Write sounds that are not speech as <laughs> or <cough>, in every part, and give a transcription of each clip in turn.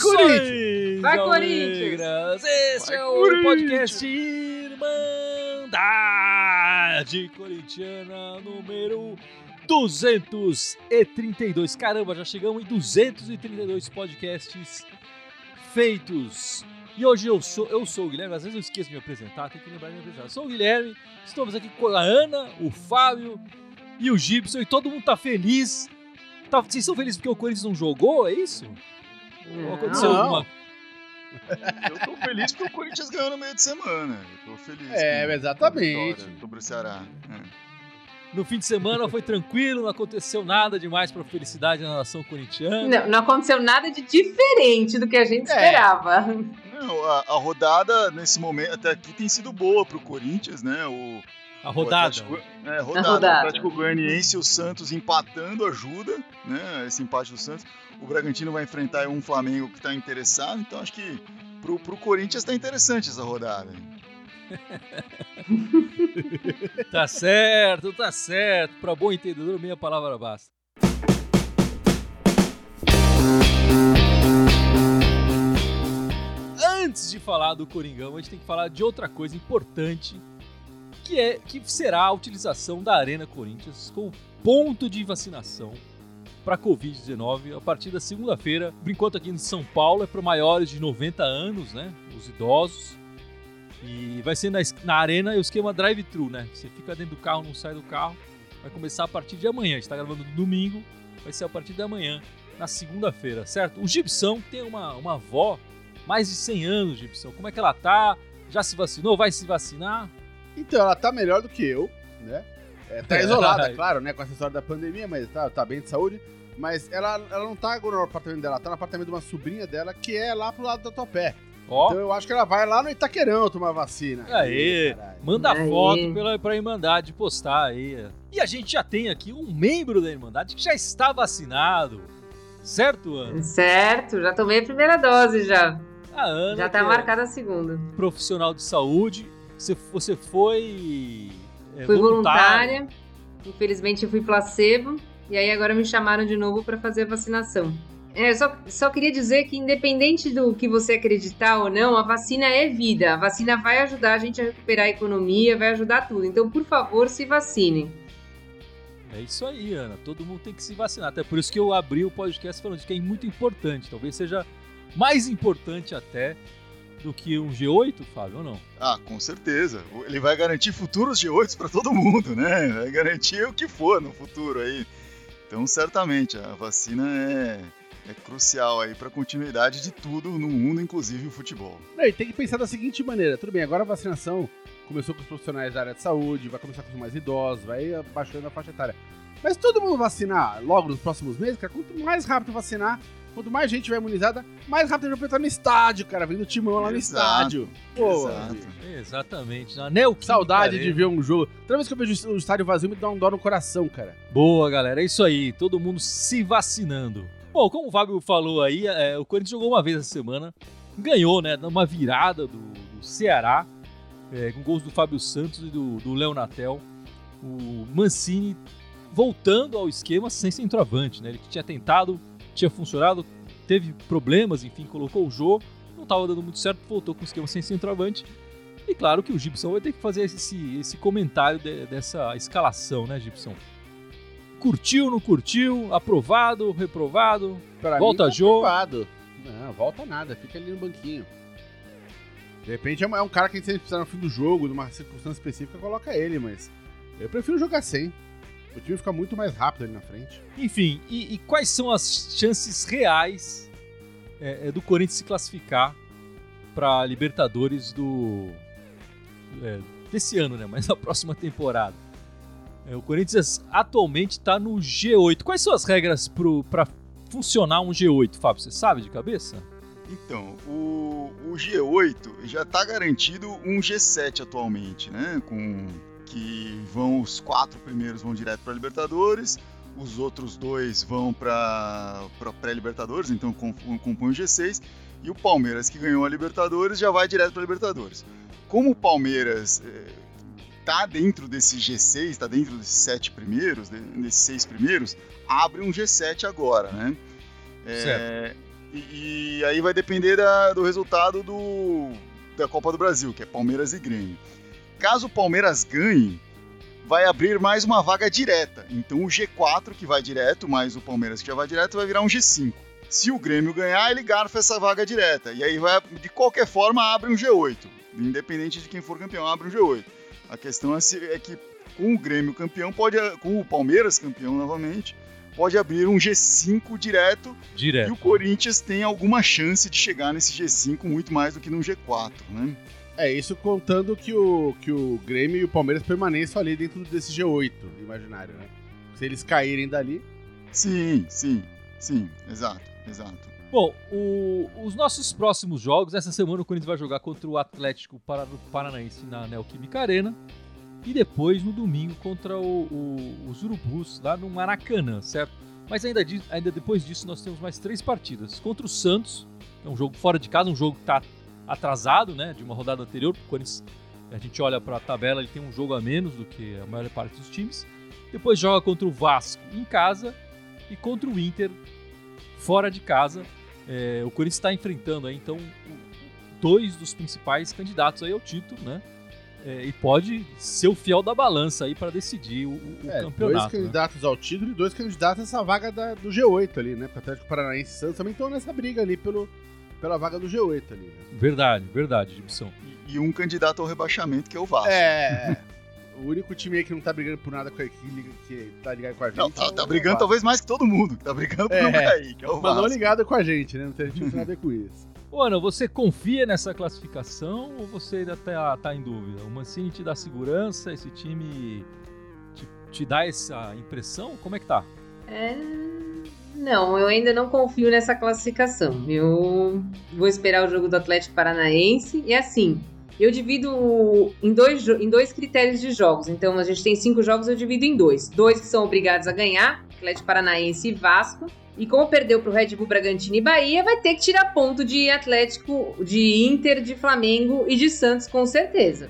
Corinthians! Vai, Corinthians! Esse Vai, é o Corinthians! podcast Irmandade Corintiana número 232. Caramba, já chegamos em 232 podcasts feitos. E hoje eu sou, eu sou o Guilherme, às vezes eu esqueço de me apresentar, tenho que lembrar de me apresentar. Eu sou o Guilherme, estamos aqui com a Ana, o Fábio e o Gibson, e todo mundo tá feliz. Tá, vocês estão felizes porque o Corinthians não jogou, é isso? Ou aconteceu Não. alguma <laughs> Eu tô feliz porque o Corinthians ganhou no meio de semana. Eu tô feliz. É, com- exatamente. Sobre o Ceará. É. No fim de semana foi tranquilo, não aconteceu nada demais para felicidade na nação corintiana. Não, não aconteceu nada de diferente do que a gente É. esperava. Não, a, a rodada nesse momento até aqui tem sido boa pro Corinthians, né? O, A o rodada. Atlético, é, rodada. rodada. O Atlético Goianiense e o Santos empatando ajuda, né? Esse empate do Santos. O Bragantino vai enfrentar um Flamengo que tá interessado, então acho que pro, pro Corinthians tá interessante essa rodada. <laughs> Tá certo, tá certo. Para bom entendedor, meia palavra basta. Antes de falar do Coringão, a gente tem que falar de outra coisa importante, que é que será a utilização da Arena Corinthians como ponto de vacinação para Covid-19 a partir da segunda-feira. Por enquanto aqui em São Paulo é para maiores de 90 anos, né? Os idosos. E vai ser na, na arena o esquema drive-thru, né? Você fica dentro do carro, não sai do carro. Vai começar a partir de amanhã. A gente tá gravando no domingo, vai ser a partir de amanhã, na segunda-feira, certo? O Gibson tem uma, uma avó, mais de 100 anos, Gibson. Como é que ela tá? Já se vacinou? Vai se vacinar? Então, ela tá melhor do que eu, né? É, tá isolada, <laughs> claro, né? Com essa história da pandemia, mas tá, tá bem de saúde. Mas ela, ela não tá agora no apartamento dela, ela tá no apartamento de uma sobrinha dela que é lá pro lado da Topé. Ó, Então eu acho que ela vai lá no Itaquerão tomar vacina. Aê. caralho. manda Aí. foto pela, pra Irmandade postar aí. E a gente já tem aqui um membro da Irmandade que já está vacinado. Certo, Ana? Certo, já tomei a primeira dose já. A Ana. Já tá é marcada a segunda. profissional de saúde. Você, você foi. é, Fui voluntária. voluntária. Infelizmente eu fui placebo. E aí agora me chamaram de novo para fazer a vacinação. É, só, só queria dizer que independente do que você acreditar ou não, a vacina é vida. A vacina vai ajudar a gente a recuperar a economia, vai ajudar tudo. Então, por favor, se vacinem. É isso aí, Ana. Todo mundo tem que se vacinar. Até por isso que eu abri o podcast falando de que é muito importante. Talvez seja mais importante até do que um G8, Fábio, ou não? Ah, com certeza. Ele vai garantir futuros G8 para todo mundo, né? Vai garantir o que for no futuro aí. Então, certamente, a vacina é, é crucial aí para a continuidade de tudo no mundo, inclusive o futebol. Não, e tem que pensar da seguinte maneira: tudo bem, agora a vacinação começou com os profissionais da área de saúde, vai começar com os mais idosos, vai abaixando a faixa etária. Mas todo mundo vacinar logo nos próximos meses, cara, quanto mais rápido vacinar, quanto mais gente vai imunizada, mais rápido a gente vai estar no estádio, cara, vendo o timão lá no Exato, estádio. Pô, exato. Exatamente. Neoquímica saudade de Arena. ver um jogo. Toda vez que eu vejo o estádio vazio, me dá um dó no coração, cara. Boa, galera. É isso aí. Todo mundo se vacinando. Bom, como o Fábio falou aí, é, o Corinthians jogou uma vez essa semana. Ganhou, né? Numa virada do, do Ceará. é, com gols do Fábio Santos e do, do Léo Natel. O Mancini voltando ao esquema sem centroavante, né? Ele que tinha tentado, tinha funcionado, teve problemas, enfim, colocou o jogo. Não estava dando muito certo, voltou com o esquema sem centroavante. E claro que o Gibson vai ter que fazer esse, esse comentário de- dessa escalação, né, Gibson? Curtiu, não curtiu? Aprovado, reprovado? Pra Volta mim, tá jogo. aprovado. Não, volta nada, fica ali no banquinho. De repente é um- é um cara que a gente precisa no fim do jogo, numa circunstância específica, coloca ele, mas eu prefiro jogar sem. O time fica muito mais rápido ali na frente. Enfim, e, e quais são as chances reais é, é, do Corinthians se classificar para Libertadores do é, desse ano, né? <laughs> Mas na próxima temporada. É, o Corinthians atualmente está no G8. Quais são as regras para funcionar um G8, Fábio? Você sabe de cabeça? Então, o, o G8 já está garantido um G7 atualmente, né? Com que vão os quatro primeiros vão direto para Libertadores, os outros dois vão para pré-Libertadores, então com- compõem o G6 E o Palmeiras, que ganhou a Libertadores, já vai direto para a Libertadores. Como o Palmeiras é, tá dentro desse G6, tá dentro desses sete primeiros, desses seis primeiros, abre um G7 agora, né? É, certo. E, e, aí vai depender da, do resultado do, da Copa do Brasil, que é Palmeiras e Grêmio. Caso o Palmeiras ganhe, vai abrir mais uma vaga direta. Então o G4 que vai direto, mais o Palmeiras que já vai direto, vai virar um G5. Se o Grêmio ganhar, ele garfa essa vaga direta. E aí vai, de qualquer forma, abre um G8. Independente de quem for campeão, abre um G8. A questão é, se, é que com o Grêmio campeão, pode, com o Palmeiras campeão novamente, pode abrir um G5 direto, direto. E o Corinthians tem alguma chance de chegar nesse G5 muito mais do que no G4, né? É, isso contando que o, que o Grêmio e o Palmeiras permaneçam ali dentro desse G8 imaginário, né? Se eles caírem dali. Sim, sim, sim, exato, exato. Bom, o, os nossos próximos jogos, essa semana o Corinthians vai jogar contra o Atlético Paranaense na Neoquímica Arena. E depois no domingo contra o, o, os Urubus, lá no Maracanã, certo? Mas ainda, ainda depois disso nós temos mais três partidas. Contra o Santos, é um jogo fora de casa, um jogo que está atrasado, né, de uma rodada anterior. O Corinthians, a gente olha para a tabela, ele tem um jogo a menos do que a maior parte dos times. Depois joga contra o Vasco em casa e contra o Inter fora de casa. É, o Corinthians está enfrentando aí, então dois dos principais candidatos aí ao título, né? É, e pode ser o fiel da balança aí para decidir o, o é, campeonato. Dois né? candidatos né? ao título e dois candidatos a essa vaga da, do G8 ali, né? Atlético Paranaense e Santos também estão nessa briga ali pelo, pela vaga do G8 ali. Né? Verdade, verdade, Gibson. E, e, um candidato ao rebaixamento que é o Vasco. É. <laughs> o único time aí que não tá brigando por nada com a que, que tá ligado com a gente. Não, tá, é tá brigando talvez mais que todo mundo. Tá brigando por é, um aí, que é o Vasco. Mas não ligado com a gente, né? Não tem nada a ver com isso. Ô, Ana, você confia nessa classificação ou você ainda tá, tá em dúvida? O Mancini te dá segurança, esse time te, te dá essa impressão? Como é que tá? É, não, eu ainda não confio nessa classificação. Eu vou esperar o jogo do Atlético Paranaense. E assim, eu divido em dois, em dois critérios de jogos. Então, a gente tem cinco jogos, eu divido em dois. Dois que são obrigados a ganhar, Atlético Paranaense e Vasco. E como perdeu para o Red Bull Bragantino e Bahia, vai ter que tirar ponto de Atlético, de Inter, de Flamengo e de Santos, com certeza.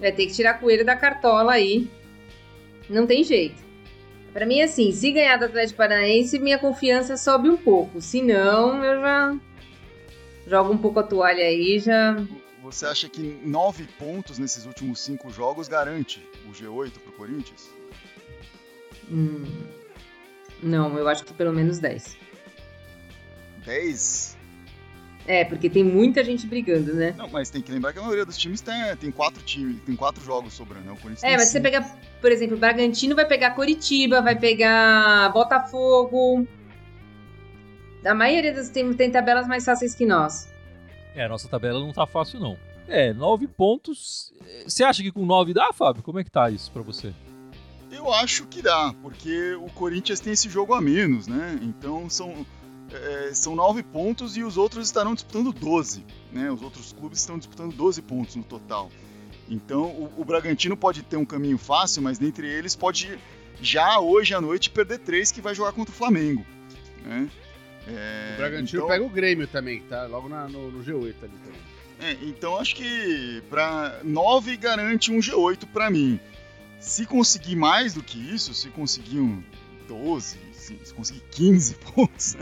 Vai ter que tirar coelho da cartola aí. Não tem jeito. Para mim, assim, se ganhar do Atlético Paranaense, minha confiança sobe um pouco. Se não, eu já jogo um pouco a toalha aí já. Você acha que nove pontos nesses últimos cinco jogos garante o G8 pro Corinthians? Hum, não, eu acho que pelo menos 10. 10? É, porque tem muita gente brigando, né? Não, mas tem que lembrar que a maioria dos times tem, tem quatro times, tem quatro jogos sobrando, né? O Corinthians É, mas cinco. você pega, por exemplo, o Bragantino vai pegar Coritiba, vai pegar Botafogo. A maioria dos times tem tabelas mais fáceis que nós. É, a nossa tabela não tá fácil, não. É, nove pontos. Você acha que com nove dá, Fábio? Como é que tá isso pra você? Eu acho que dá, porque o Corinthians tem esse jogo a menos, né? Então são é, são nove pontos e os outros estarão disputando 12. Né? Os outros clubes estão disputando 12 pontos no total. Então o, o, Bragantino pode ter um caminho fácil, mas dentre eles pode já hoje à noite perder três que vai jogar contra o Flamengo. Né? É, o Bragantino então, pega o Grêmio também, tá logo na, no, no, G8 ali também. É, então acho que para 9 garante um G8 para mim. Se conseguir mais do que isso, se conseguir um 12, se conseguir 15 pontos,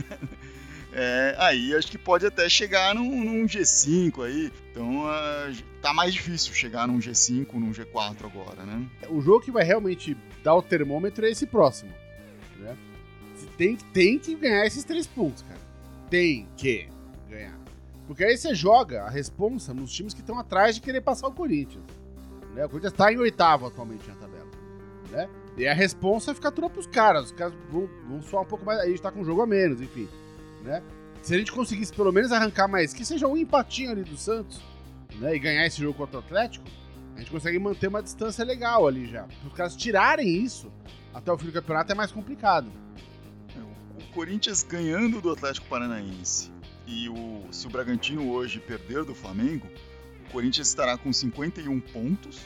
é, aí acho que pode até chegar num, num G5 aí. Então uh, tá mais difícil chegar num G5, num G4 agora, né? O jogo que vai realmente dar o termômetro é esse próximo. Né? Tem, tem que ganhar esses três pontos, cara. Tem que ganhar. Porque aí você joga a responsa nos times que estão atrás de querer passar o Corinthians. Né? O Corinthians está em oitavo atualmente na tabela. Né? E a responsa é ficar tudo pros caras. Os caras vão, vão suar um pouco mais. A gente tá com um jogo a menos, enfim. Né? Se a gente conseguisse pelo menos arrancar mais, que seja um empatinho ali do Santos, né? E ganhar esse jogo contra o Atlético, a gente consegue manter uma distância legal ali já. Se os caras tirarem isso, até o fim do campeonato é mais complicado. É, o Corinthians ganhando do Atlético Paranaense e o, se o Bragantino hoje perder do Flamengo, o Corinthians estará com 51 pontos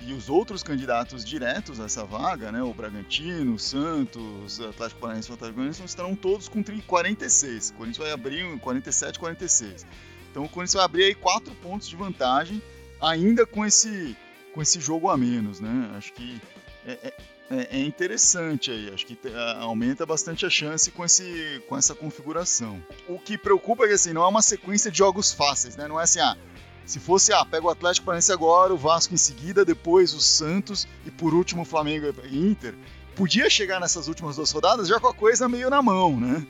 e os outros candidatos diretos a essa vaga, né, o Bragantino, o Santos, o Atlético Paranaense e o Atlético Paranaense, estarão todos com 46. O Corinthians vai abrir 47, 46. Então o Corinthians vai abrir aí quatro pontos de vantagem, ainda com esse, com esse jogo a menos, né? Acho que é, é, é, é interessante aí, acho que aumenta bastante a chance com, esse, com essa configuração. O que preocupa é que assim, não é uma sequência de jogos fáceis, né? Não é assim, ah, se fosse, ah, pega o Atlético Paranaense agora, o Vasco em seguida, depois o Santos e por último o Flamengo e Inter, podia chegar nessas últimas duas rodadas já com a coisa meio na mão, né?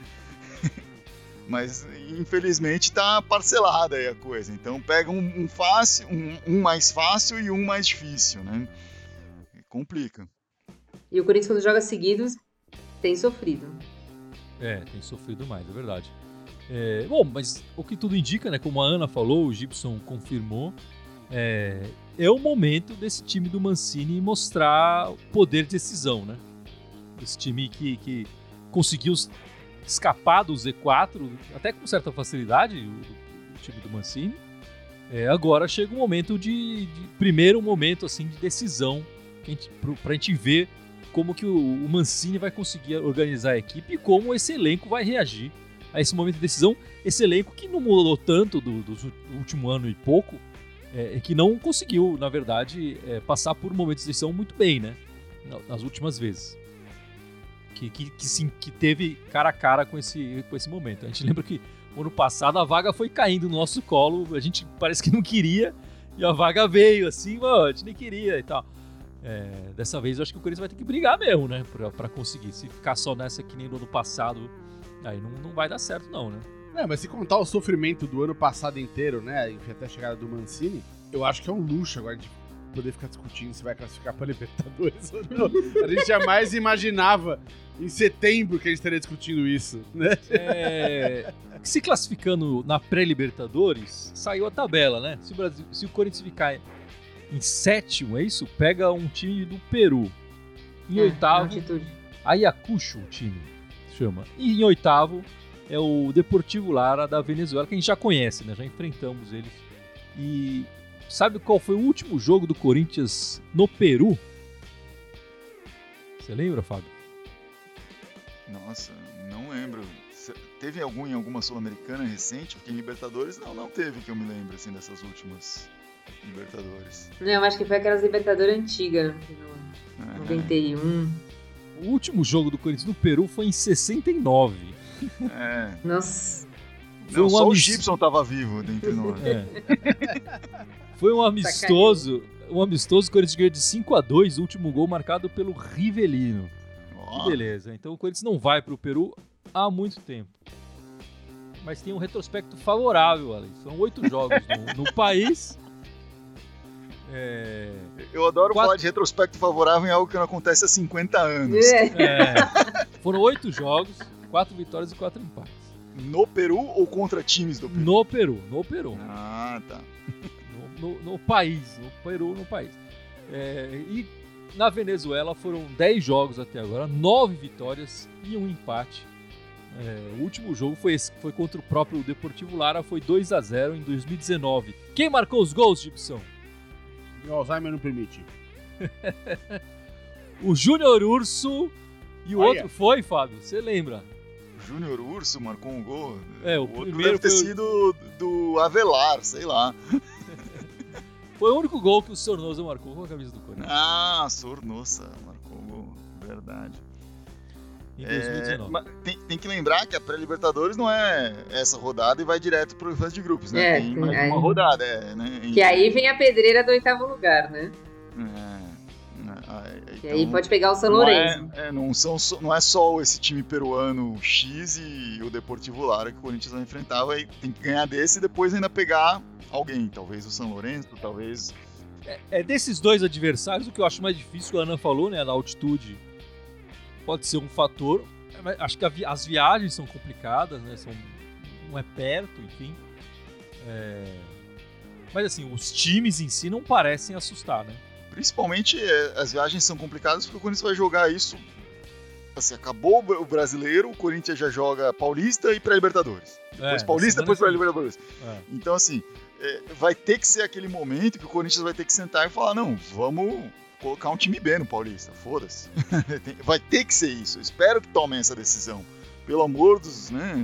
<laughs> Mas infelizmente tá parcelada aí a coisa. Então pega um, um fácil, um, um, mais fácil e um mais difícil, né? Complica. E o Corinthians quando joga seguidos tem sofrido. É, tem sofrido mais, é verdade. É, bom, mas o que tudo indica, né? Como a Ana falou, o Gibson confirmou, é, é o momento desse time do Mancini mostrar poder de decisão, né? Esse time que, que conseguiu escapar do Z4, até com certa facilidade, o, o time do Mancini. É, agora chega o momento de, de, primeiro momento assim de decisão para a gente ver como que o, o, Mancini vai conseguir organizar a equipe e como esse elenco vai reagir a esse momento de decisão. Esse elenco que não mudou tanto do, do último ano e pouco, é, que não conseguiu, na verdade, é, passar por momentos de decisão muito bem, né? Nas últimas vezes que, que, que, sim, que teve cara a cara com esse, com esse momento. A gente <laughs> lembra que ano passado a vaga foi caindo no nosso colo, a gente parece que não queria, e a vaga veio assim, mano, a gente nem queria e tal. É, dessa vez eu acho que o Corinthians vai ter que brigar mesmo, né? Pra, pra conseguir. Se ficar só nessa que nem no ano passado, aí não, não vai dar certo, não, né? É, mas se contar o sofrimento do ano passado inteiro, né? Até a chegada do Mancini, eu acho que é um luxo agora de poder ficar discutindo se vai classificar para <laughs> Libertadores ou não. A gente jamais imaginava em setembro que a gente estaria discutindo isso, né? É, se classificando na pré-Libertadores, saiu a tabela, né? Se o, Brasil, se o Corinthians ficar em sétimo, é isso? Pega um time do Peru. Em é, oitavo, Ayacucho, o time chama. E em oitavo é o Deportivo Lara da Venezuela, que a gente já conhece, né? Já enfrentamos eles. E Sabe qual foi o último jogo do Corinthians no Peru? Você lembra, Fábio? Nossa, não lembro. Teve algum em alguma Sul-Americana recente? Porque em Libertadores não, não teve que eu me lembre assim dessas últimas Libertadores. Não, acho que foi aquelas Libertadores antigas, no 91. O último jogo do Corinthians no Peru foi em 69. É. Nossa. Não, só o Gibson tava vivo dentre <laughs> nós. É. Foi um amistoso. Um amistoso, o Corinthians ganhou de 5 a 2 o último gol marcado pelo Rivelino. Oh. Que beleza. Então o Corinthians não vai para o Peru há muito tempo. Mas tem um retrospecto favorável, Alex. São oito jogos no, no país. É... Eu adoro Quatro... falar de retrospecto favorável em algo que não acontece há 50 anos. É. É. Foram oito jogos, quatro vitórias e quatro empates. No Peru ou contra times do Peru? No Peru, no Peru. Ah, tá no, no país, no Peru, no país. É, e na Venezuela foram 10 jogos até agora, 9 vitórias e um empate. É, o último jogo foi, esse, foi contra o próprio Deportivo Lara, foi 2 a 0 em 2019. Quem marcou os gols, Gibson? O Alzheimer não permite. <laughs> o Júnior Urso e o Olha. outro foi, Fábio? Você lembra? Júnior Urso marcou um gol. É, o, o outro deve ter sido do Avelar, sei lá. <laughs> Foi o único gol que o Sornosa marcou com a camisa do Corinthians. Ah, Sornosa marcou o gol, verdade. Em 2019. É, tem, tem, que lembrar que a pré-Libertadores não é essa rodada e vai direto pro fase de grupos, né? É, tem mais aí, uma rodada, é, né? Que aí vem a pedreira do oitavo lugar, né? É. Então, aí pode pegar o São Lourenço. Não é, é, não, são, não é só esse time peruano X e o Deportivo Lara que o Corinthians vai enfrentar, vai, tem que ganhar desse e depois ainda pegar alguém, talvez o São Lourenço, talvez. É, é, desses dois adversários, o que eu acho mais difícil, a Ana falou, né? A altitude pode ser um fator. É, acho que vi as viagens são complicadas, né? São, não é perto, enfim. É... Mas assim, os times em si não parecem assustar, né? Principalmente é, as viagens são complicadas porque o Corinthians vai jogar isso. Assim, acabou o brasileiro, o Corinthians já joga Paulista e pré-Libertadores. Depois é, Paulista, depois pré-Libertadores. É. Então, assim, é, vai ter que ser aquele momento que o Corinthians vai ter que sentar e falar: não, vamos colocar um time B no Paulista, foda-se. <laughs> vai ter que ser isso. Eu espero que tomem essa decisão. Pelo amor dos, né?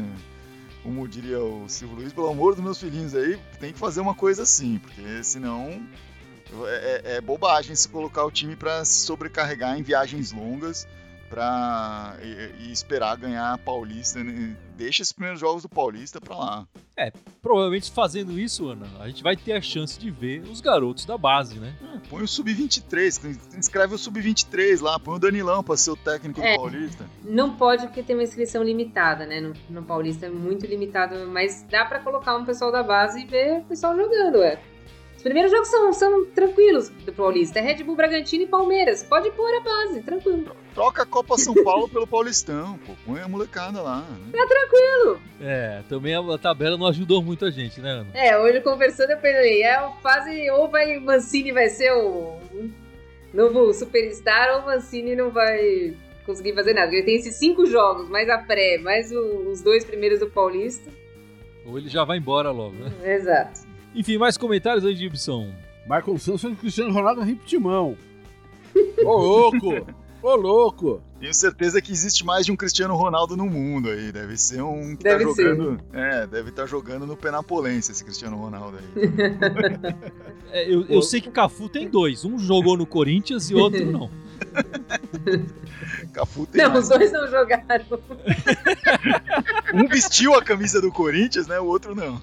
como diria o Silvio Luiz, pelo amor dos meus filhinhos aí, tem que fazer uma coisa assim, porque senão é, é, é bobagem se colocar o time para se sobrecarregar em viagens longas para e, e, esperar ganhar a Paulista. Deixa esses primeiros jogos do Paulista para lá. É, provavelmente fazendo isso, Ana, a gente vai ter a chance de ver os garotos da base, né? É, põe o Sub-23, inscreve o Sub-23 lá, põe o Danilão para ser o técnico é, do Paulista. Não pode porque tem uma inscrição limitada, né? No, no Paulista é muito limitado, mas dá para colocar um pessoal da base e ver o pessoal jogando, é. Os primeiros jogos são, são tranquilos do Paulista. É Red Bull, Bragantino e Palmeiras. Pode pôr a base, tranquilo. Troca a Copa São Paulo pelo Paulistão, pô. Põe a molecada lá. Né? Tá tranquilo. É, também a tabela não ajudou muito a gente, né, Ana? É, hoje conversando eu falei, é a fase ou vai Mancini vai ser o novo superstar ou Mancini não vai conseguir fazer nada. Ele tem esses cinco jogos, mais a pré, mais o, os dois primeiros do Paulista. Ou ele já vai embora logo, né? Exato. Enfim, mais comentários aí, Gibson. Michael Sanson e Cristiano Ronaldo no timão. Ô louco! Ô louco! Tenho certeza que existe mais de um Cristiano Ronaldo no mundo aí. Deve ser um que tá deve tá jogando. Ser. É, deve estar tá jogando no Penapolense esse Cristiano Ronaldo aí. <laughs> é, eu, eu sei que Cafu tem dois. Um jogou no Corinthians e outro não. <laughs> Cafu tem. Não, mais. os dois não jogaram. <laughs> um vestiu a camisa do Corinthians, né? O outro não.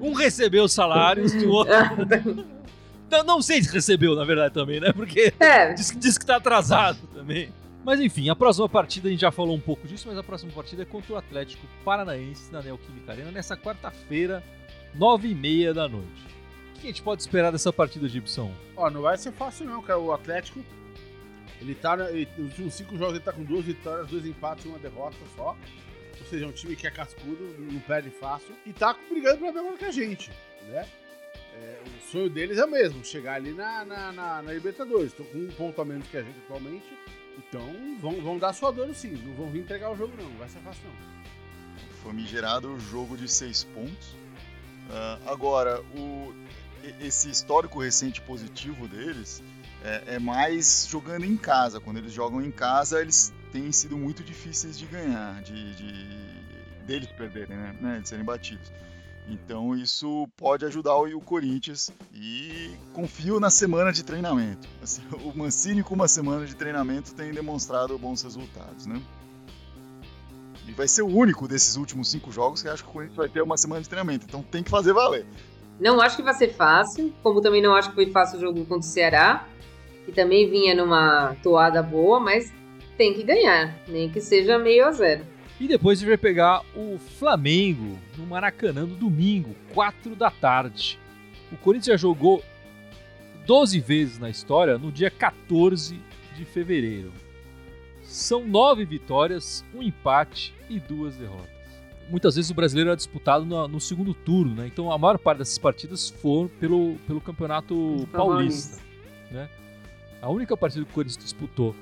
Um recebeu salários e o outro. <laughs> não, não sei se recebeu, na verdade, também, né? Porque é. diz, diz que tá atrasado também. Mas enfim, a próxima partida, a gente já falou um pouco disso, mas a próxima partida é contra o Atlético Paranaense na Neoquímica Arena, nessa quarta-feira, nove e meia da noite. O que a gente pode esperar dessa partida, Gibson? Ó, não vai ser fácil não, cara. O Atlético, ele tá, ele, nos últimos cinco jogos ele tá com duas vitórias, dois empates e uma derrota só. Ou seja, é um time que é cascudo, não perde fácil. E tá brigando pra ver que a gente, né? É, o sonho deles é o mesmo, chegar ali na, na, na, na Libertadores. Estão com um ponto a menos que a gente atualmente. Então vão, vão dar sua dor sim. Não vão vir entregar o jogo, não. Não vai ser fácil, não. Famigerado jogo de seis pontos. Uh, agora, o, esse histórico recente positivo deles é, é, mais jogando em casa. Quando eles jogam em casa, eles têm sido muito difíceis de ganhar, de, de deles perderem, né? né? De serem batidos. Então isso pode ajudar o Corinthians e confio na semana de treinamento. Assim, <laughs> o Mancini com uma semana de treinamento tem demonstrado bons resultados, né? E vai ser o único desses últimos cinco jogos que acho que o Corinthians vai ter uma semana de treinamento. Então tem que fazer valer. Não acho que vai ser fácil, como também não acho que foi fácil o jogo contra o Ceará, que também vinha numa toada boa, mas tem que ganhar, nem que seja meio a zero. E depois a gente vai pegar o Flamengo no Maracanã no domingo, 4 da tarde. O Corinthians já jogou 12 vezes na história no dia 14 de fevereiro. São nove vitórias, um empate e duas derrotas. Muitas vezes o brasileiro é disputado no, no segundo turno, né? Então a maior parte dessas partidas foram pelo, pelo Campeonato Paulista. Né? A única partida que o Corinthians disputou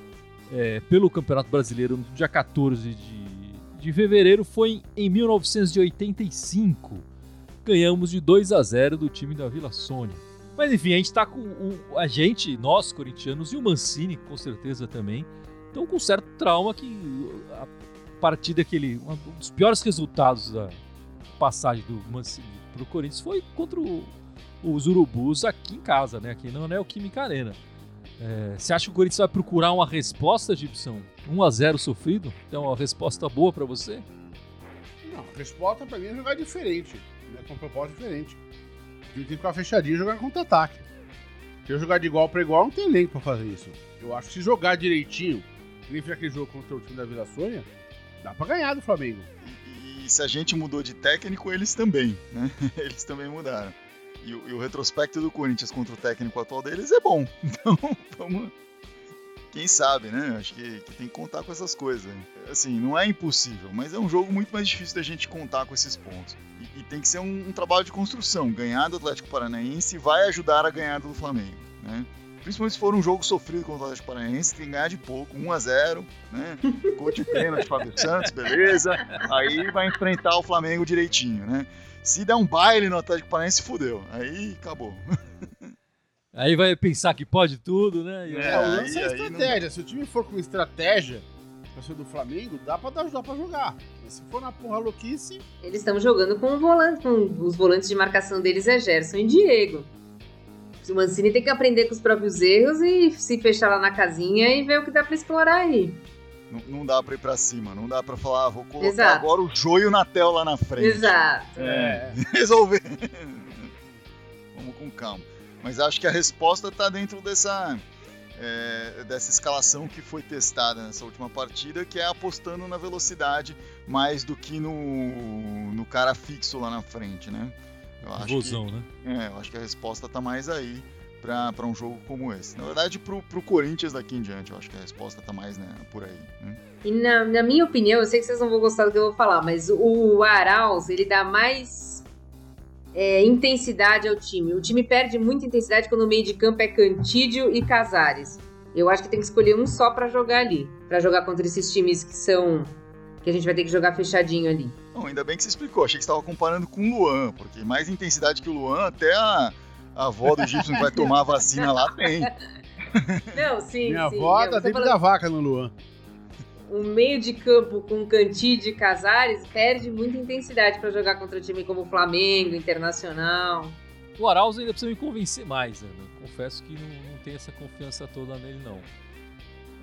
é, pelo Campeonato Brasileiro no dia 14 de, de fevereiro foi em 1985. Ganhamos de 2 a 0 do time da Vila Sônia. Mas enfim, a gente tá com o, a gente, nós corintianos e o Mancini, com certeza também, estão com certo trauma que a partida que ele. Um dos piores resultados da passagem do Mancini pro Corinthians foi contra o, os Urubus aqui em casa, né? Aqui na Neoquímica Arena. É, você acha que o Corinthians vai procurar uma resposta, Gibson? 1 a 0 sofrido? É uma resposta boa para você? Não, a resposta para mim é jogar diferente, né, com proposta diferente. O time tem que ficar fechadinho e jogar contra-ataque. Se eu jogar de igual para igual, não tem elenco para fazer isso. Eu acho que se jogar direitinho, que nem foi aquele jogo contra o time da Vila Sônia, dá para ganhar do Flamengo. E, e se a gente mudou de técnico, eles também, né? <laughs> Eles também mudaram. E, e, o retrospecto do Corinthians contra o técnico atual deles é bom. <laughs> Então, vamos. Quem sabe, né? Acho que, que, tem que contar com essas coisas. Assim, não é impossível, mas é um jogo muito mais difícil da gente contar com esses pontos. E, e tem que ser um, um, trabalho de construção. Ganhar do Atlético Paranaense vai ajudar a ganhar do Flamengo, né? Principalmente se for um jogo sofrido contra o Atlético Paranaense, tem que ganhar de pouco, 1 a 0 né? Gol de pênalti Fábio Santos, beleza. Aí vai enfrentar o Flamengo direitinho, né? Se der um baile no Atlético Paranaense, fudeu. Aí acabou. <laughs> Aí vai pensar que pode tudo, né? É, o lance é estratégia. Se o time for com estratégia pessoa do Flamengo, dá pra ajudar pra jogar. Mas se for na porra louquice. Eles estão jogando com, o volante, com os volantes de marcação deles é Gerson e Diego. O Mancini tem que aprender com os próprios erros e se fechar lá na casinha e ver o que dá pra explorar aí. Não, não dá pra ir pra cima, não dá pra falar, ah, vou colocar Exato. agora o joio na tela lá na frente. Exato. É. <laughs> Resolver. Vamos com calma. Mas acho que a resposta tá dentro dessa, é, dessa escalação que foi testada nessa última partida, que é apostando na velocidade mais do que no, no cara fixo lá na frente, né? Eu acho que- Vozão, né? É, eu acho que a resposta tá mais aí para um jogo como esse. Na verdade, pro, pro Corinthians daqui em diante, eu acho que a resposta tá mais né, por aí. né? E na, na minha opinião, eu sei que vocês não vão gostar do que eu vou falar, mas o Arauz, ele dá mais é, intensidade ao time. O time perde muita intensidade quando o meio de campo é Cantídio e Casares. Eu acho que tem que escolher um só pra jogar ali. Pra jogar contra esses times que são. que a gente vai ter que jogar fechadinho ali. Bom, ainda bem que você explicou. Achei que você estava comparando com o Luan, porque mais intensidade que o Luan, até a, a avó do Gibson vai tomar a vacina lá tem. Não, sim. Minha sim. avó dá tô tempo falando- da vaca no Luan. o meio de campo com Cantídio e Casares perde muita intensidade pra jogar contra time como Flamengo, Internacional. O Arauz ainda precisa me convencer mais, né? Confesso que não, não tenho essa confiança toda nele, não.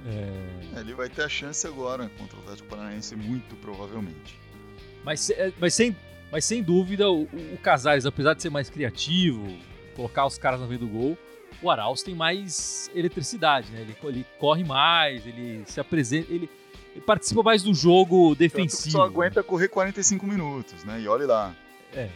É, Ele vai ter a chance agora contra o Atlético Paranaense, muito provavelmente. Mas, é, mas, sem, mas sem dúvida, o, o- o Casares, apesar de ser mais criativo, colocar os caras na frente do gol, o Arauz tem mais eletricidade, né? Ele, ele corre mais, ele se apresenta, ele, ele participa mais do jogo Tanto defensivo. só aguenta correr 45 minutos, né? E olhe lá. É,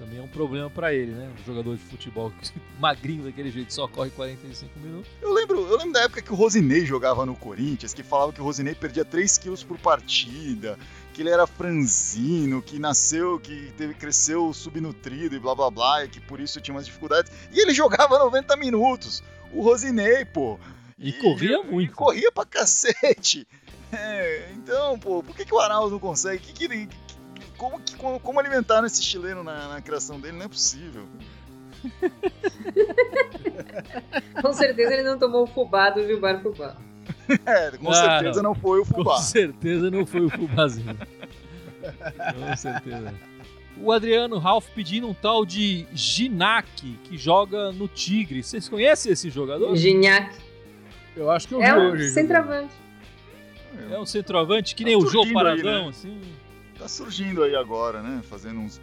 também é um problema pra ele, né? Um jogador de futebol <laughs> magrinho daquele jeito só corre 45 minutos. Eu lembro, eu lembro da época que o Rosinei jogava no Corinthians, que falava que o Rosinei perdia 3 quilos por partida, que ele era franzino, que nasceu, que teve, cresceu subnutrido e blá blá blá, e que por isso tinha umas dificuldades. E ele jogava 90 minutos. O Rosinei, pô. E corria muito. E corria pra cacete. <laughs> É, então, pô, por que, que o Arauz não consegue? Que que ele- que- como, que- como, como alimentar esse chileno na, na criação dele? Não é possível. <laughs> Com certeza ele não tomou o fubá do Gilbar Fubá. É, com Ah, certeza não. foi o Com Fubá. certeza não foi o Fubazinho. <laughs> Com certeza. O Adriano Ralph pedindo um tal de Ginac, que joga no Tigre. Vocês conhecem esse jogador? Gignac. Eu acho que eu É vi um hoje. centroavante. É um centroavante que Tá nem o Jô surgindo aí, Paradão, né? assim. Tá surgindo aí agora, né? Fazendo uns,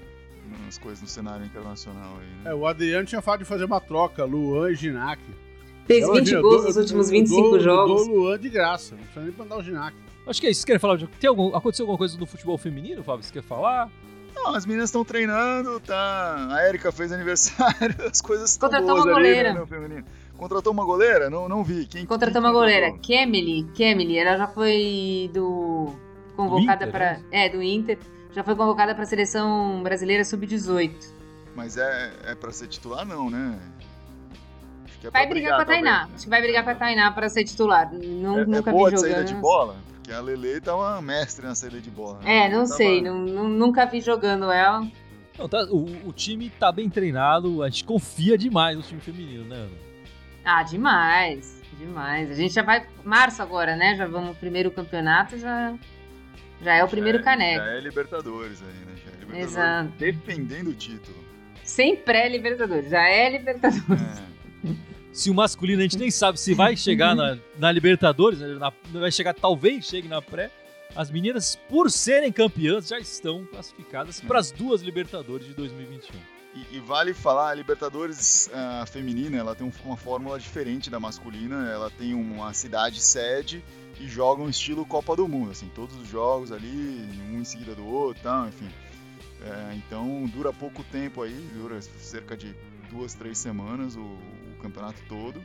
umas coisas no cenário internacional aí, né? É, o Adriano tinha falado de fazer uma troca, Luan e Ginac. Fez Eu 20 imagino, eu gols nos últimos eu 25 dou- jogos. Eu dou Luan de graça, não precisa nem mandar o Ginac. Acho que é isso. Vocês querem falar de. Tem algum... Aconteceu alguma coisa no futebol feminino, Fábio? Você quer falar? Não, as meninas estão treinando, tá? A Erika fez aniversário, <laughs> as coisas estão Contratou boas uma ali, goleira. né, no feminino. Contratou uma goleira? Não, não vi. Quem, Contratou quem uma goleira? Kemily. Kemily, ela já foi do. Convocada para. né? É, do Inter. Já foi convocada para a seleção brasileira sub-18. Mas é, é pra ser titular, não, né? Acho que é Vai brigar com a talvez, Tainá. né? Acho que vai brigar com a Tainá para ser titular. Não, É, é nunca boa vi de jogando. saída de bola? Porque a Lele tava mestre na saída de bola. né? É, não Tava- sei. Não, não- nunca vi jogando ela. Não, tá- o, o time tá bem treinado, a gente confia demais no time feminino, né, Ana? Ah, demais. Demais. A gente já vai. Março agora, né? Já vamos pro primeiro campeonato, já. Já é o primeiro já, caneco. Já é Libertadores aí, né? Já é Libertadores Exato. defendendo o título. Sem pré-Libertadores. Já é Libertadores. É. Se o masculino a gente nem sabe se vai chegar na, na Libertadores, né, na- vai chegar, talvez chegue na pré. As meninas, por serem campeãs, já estão classificadas para as duas Libertadores de 2021. E, e vale falar, a Libertadores ah, feminina, ela tem um- uma fórmula diferente da masculina. Ela tem uma cidade sede e joga um estilo Copa do Mundo, assim, todos os jogos ali, um em seguida do outro, tal, enfim. É, então dura pouco tempo aí, dura cerca de duas, três semanas o, o campeonato todo.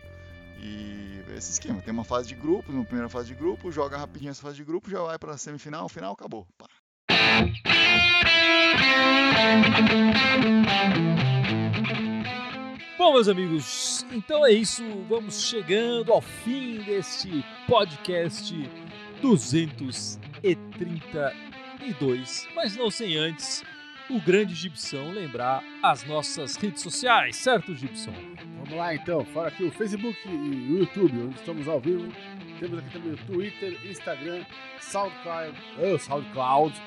E é esse esquema, tem uma fase de grupos, uma primeira fase de grupo, joga rapidinho essa fase de grupo, já vai pra semifinal, final, acabou. Pá. Bom, meus amigos, então é isso. Vamos chegando ao fim deste podcast 232. Mas não sem antes o grande Gibson lembrar as nossas redes sociais, certo, Gibson? Vamos lá então, fora aqui o Facebook e o YouTube, onde estamos ao vivo. Temos aqui também o Twitter, Instagram, SoundCloud, oh, SoundCloud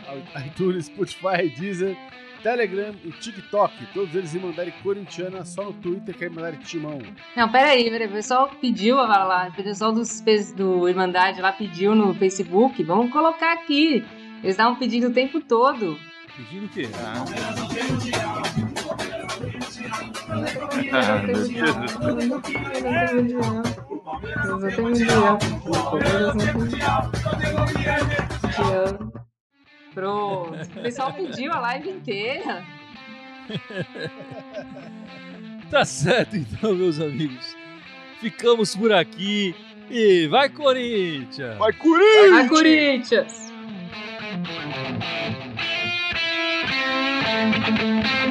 iTunes, Spotify, Deezer, Telegram e TikTok. Todos eles em mandarem corintiana, só no Twitter que é mandarem timão. Não, peraí, peraí. O pessoal pediu lá, o pessoal dos, do Irmandade lá pediu no Facebook. Vamos colocar aqui. Eles estavam pedindo o tempo todo. Pedindo o quê? Ah, Pronto. O pessoal pediu a live inteira. <laughs> tá certo então, meus amigos. Ficamos por aqui. E vai, Corinthians! Vai, Corinthians! Vai, Corinthians!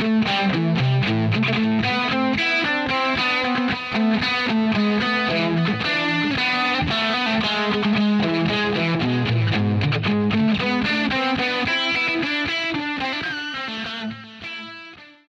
Thank you.